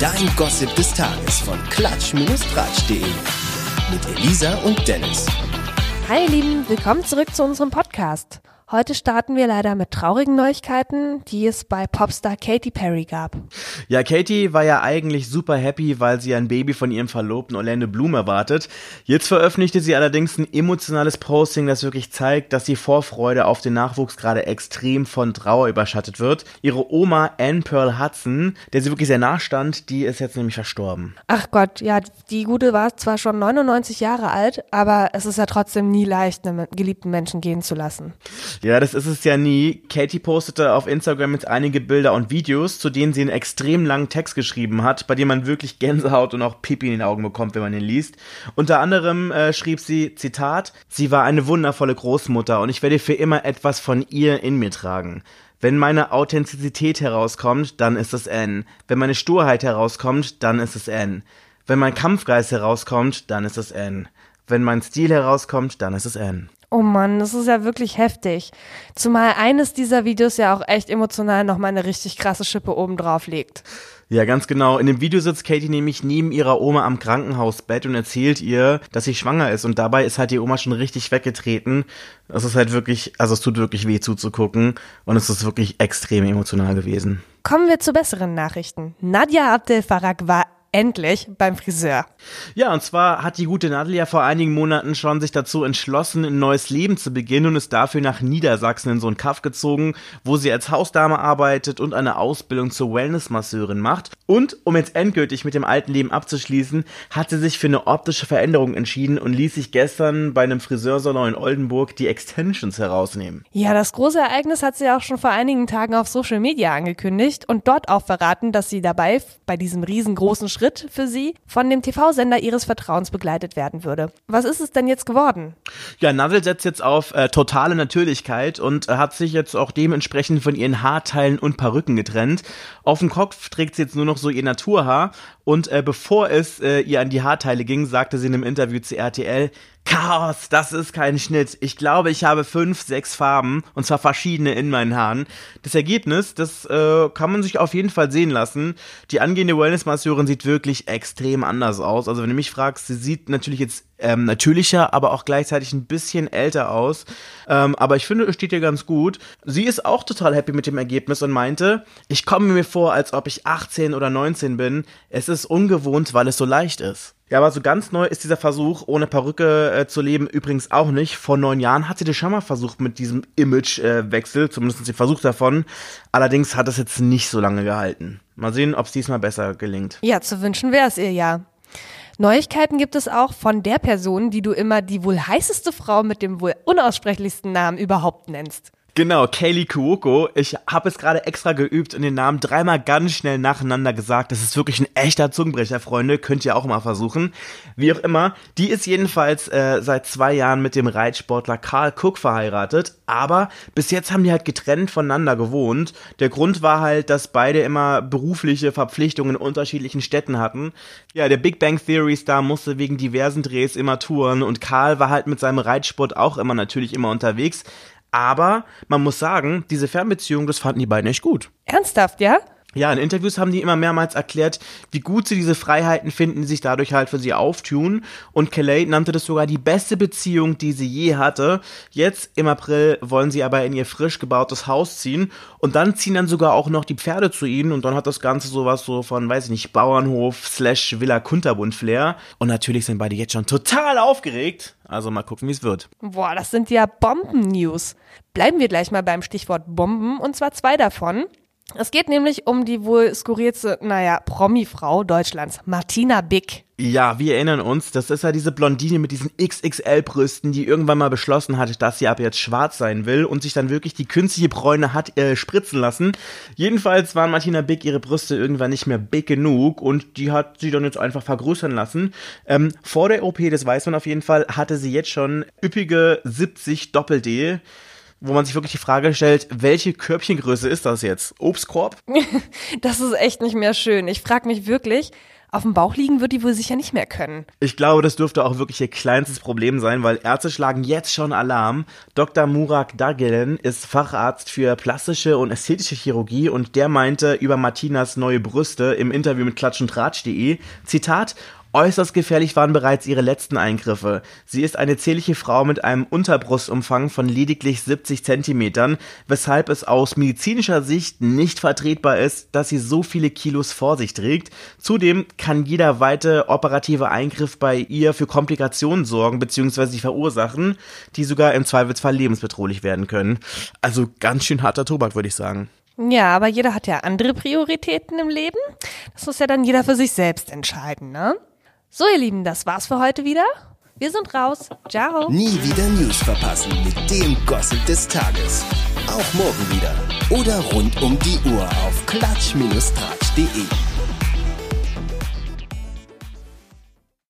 Dein Gossip des Tages von klatsch-tratsch.de mit Elisa und Dennis. Hi ihr Lieben, willkommen zurück zu unserem Podcast. Heute starten wir leider mit traurigen Neuigkeiten, die es bei Popstar Katy Perry gab. Ja, Katy war ja eigentlich super happy, weil sie ein Baby von ihrem Verlobten Orlando Bloom erwartet. Jetzt veröffentlichte sie allerdings ein emotionales Posting, das wirklich zeigt, dass die Vorfreude auf den Nachwuchs gerade extrem von Trauer überschattet wird. Ihre Oma Anne Pearl Hudson, der sie wirklich sehr nachstand, die ist jetzt nämlich verstorben. Ach Gott, ja, die Gute war zwar schon 99 Jahre alt, aber es ist ja trotzdem nie leicht, einen geliebten Menschen gehen zu lassen. Ja, das ist es ja nie. Katie postete auf Instagram jetzt einige Bilder und Videos, zu denen sie einen extrem langen Text geschrieben hat, bei dem man wirklich Gänsehaut und auch Pipi in den Augen bekommt, wenn man ihn liest. Unter anderem äh, schrieb sie, Zitat, sie war eine wundervolle Großmutter und ich werde für immer etwas von ihr in mir tragen. Wenn meine Authentizität herauskommt, dann ist es N. Wenn meine Sturheit herauskommt, dann ist es N. Wenn mein Kampfgeist herauskommt, dann ist es N. Wenn mein Stil herauskommt, dann ist es N. Oh Mann, das ist ja wirklich heftig. Zumal eines dieser Videos ja auch echt emotional nochmal eine richtig krasse Schippe oben drauf legt. Ja, ganz genau. In dem Video sitzt Katie nämlich neben ihrer Oma am Krankenhausbett und erzählt ihr, dass sie schwanger ist. Und dabei ist halt die Oma schon richtig weggetreten. Es ist halt wirklich, also es tut wirklich weh zuzugucken. Und es ist wirklich extrem emotional gewesen. Kommen wir zu besseren Nachrichten. Nadja Abdel Farag war endlich beim Friseur. Ja, und zwar hat die gute Nadel ja vor einigen Monaten schon sich dazu entschlossen, ein neues Leben zu beginnen und ist dafür nach Niedersachsen in so einen Kaff gezogen, wo sie als Hausdame arbeitet und eine Ausbildung zur Wellnessmasseurin macht. Und um jetzt endgültig mit dem alten Leben abzuschließen, hat sie sich für eine optische Veränderung entschieden und ließ sich gestern bei einem Friseursalon in Oldenburg die Extensions herausnehmen. Ja, das große Ereignis hat sie auch schon vor einigen Tagen auf Social Media angekündigt und dort auch verraten, dass sie dabei bei diesem riesengroßen Schritt Schritt für sie von dem TV-Sender ihres Vertrauens begleitet werden würde. Was ist es denn jetzt geworden? Ja, Nadel setzt jetzt auf äh, totale Natürlichkeit und äh, hat sich jetzt auch dementsprechend von ihren Haarteilen und Perücken getrennt. Auf dem Kopf trägt sie jetzt nur noch so ihr Naturhaar und äh, bevor es äh, ihr an die Haarteile ging, sagte sie in einem Interview zu RTL, Chaos, das ist kein Schnitt. Ich glaube, ich habe fünf, sechs Farben und zwar verschiedene in meinen Haaren. Das Ergebnis, das äh, kann man sich auf jeden Fall sehen lassen. Die angehende Wellness-Masseurin sieht wirklich extrem anders aus. Also wenn du mich fragst, sie sieht natürlich jetzt ähm, natürlicher, aber auch gleichzeitig ein bisschen älter aus. Ähm, aber ich finde, es steht ihr ganz gut. Sie ist auch total happy mit dem Ergebnis und meinte, ich komme mir vor, als ob ich 18 oder 19 bin. Es ist ungewohnt, weil es so leicht ist. Ja, aber so ganz neu ist dieser Versuch, ohne Perücke äh, zu leben, übrigens auch nicht. Vor neun Jahren hat sie das schon mal versucht mit diesem Imagewechsel, äh, zumindest den Versuch davon. Allerdings hat es jetzt nicht so lange gehalten. Mal sehen, ob es diesmal besser gelingt. Ja, zu wünschen wäre es ihr ja. Neuigkeiten gibt es auch von der Person, die du immer die wohl heißeste Frau mit dem wohl unaussprechlichsten Namen überhaupt nennst. Genau, Kaylee Kuoko. Ich habe es gerade extra geübt und den Namen dreimal ganz schnell nacheinander gesagt. Das ist wirklich ein echter Zungenbrecher, Freunde. Könnt ihr auch mal versuchen. Wie auch immer, die ist jedenfalls äh, seit zwei Jahren mit dem Reitsportler Carl Cook verheiratet. Aber bis jetzt haben die halt getrennt voneinander gewohnt. Der Grund war halt, dass beide immer berufliche Verpflichtungen in unterschiedlichen Städten hatten. Ja, der Big Bang Theory Star musste wegen diversen Drehs immer touren und Carl war halt mit seinem Reitsport auch immer natürlich immer unterwegs. Aber man muss sagen, diese Fernbeziehung, das fanden die beiden echt gut. Ernsthaft, ja? Ja, in Interviews haben die immer mehrmals erklärt, wie gut sie diese Freiheiten finden, die sich dadurch halt für sie auftun. Und Kelly nannte das sogar die beste Beziehung, die sie je hatte. Jetzt im April wollen sie aber in ihr frisch gebautes Haus ziehen. Und dann ziehen dann sogar auch noch die Pferde zu ihnen. Und dann hat das Ganze sowas so von, weiß ich nicht, Bauernhof slash Villa Kunterbund Flair. Und natürlich sind beide jetzt schon total aufgeregt. Also mal gucken, wie es wird. Boah, das sind ja Bomben-News. Bleiben wir gleich mal beim Stichwort Bomben. Und zwar zwei davon. Es geht nämlich um die wohl skurrilste, naja, Promi-Frau Deutschlands, Martina Bick. Ja, wir erinnern uns, das ist ja diese Blondine mit diesen XXL-Brüsten, die irgendwann mal beschlossen hat, dass sie ab jetzt schwarz sein will und sich dann wirklich die künstliche Bräune hat äh, spritzen lassen. Jedenfalls waren Martina Bick ihre Brüste irgendwann nicht mehr big genug und die hat sie dann jetzt einfach vergrößern lassen. Ähm, vor der OP, das weiß man auf jeden Fall, hatte sie jetzt schon üppige 70 Doppel-D wo man sich wirklich die Frage stellt, welche Körbchengröße ist das jetzt? Obstkorb? das ist echt nicht mehr schön. Ich frage mich wirklich, Auf dem Bauch liegen wird die wohl sicher nicht mehr können. Ich glaube, das dürfte auch wirklich ihr kleinstes Problem sein, weil Ärzte schlagen jetzt schon Alarm. Dr. Murak Dagelen ist Facharzt für plastische und ästhetische Chirurgie und der meinte über Martinas neue Brüste im Interview mit klatschundtratsch.de, Zitat, Äußerst gefährlich waren bereits ihre letzten Eingriffe. Sie ist eine zierliche Frau mit einem Unterbrustumfang von lediglich 70 Zentimetern, weshalb es aus medizinischer Sicht nicht vertretbar ist, dass sie so viele Kilos vor sich trägt. Zudem kann jeder weitere operative Eingriff bei ihr für Komplikationen sorgen bzw. verursachen, die sogar im Zweifelsfall lebensbedrohlich werden können. Also ganz schön harter Tobak, würde ich sagen. Ja, aber jeder hat ja andere Prioritäten im Leben. Das muss ja dann jeder für sich selbst entscheiden, ne? So, ihr Lieben, das war's für heute wieder. Wir sind raus. Ciao. Nie wieder News verpassen mit dem Gossip des Tages. Auch morgen wieder. Oder rund um die Uhr auf klatsch-tratsch.de.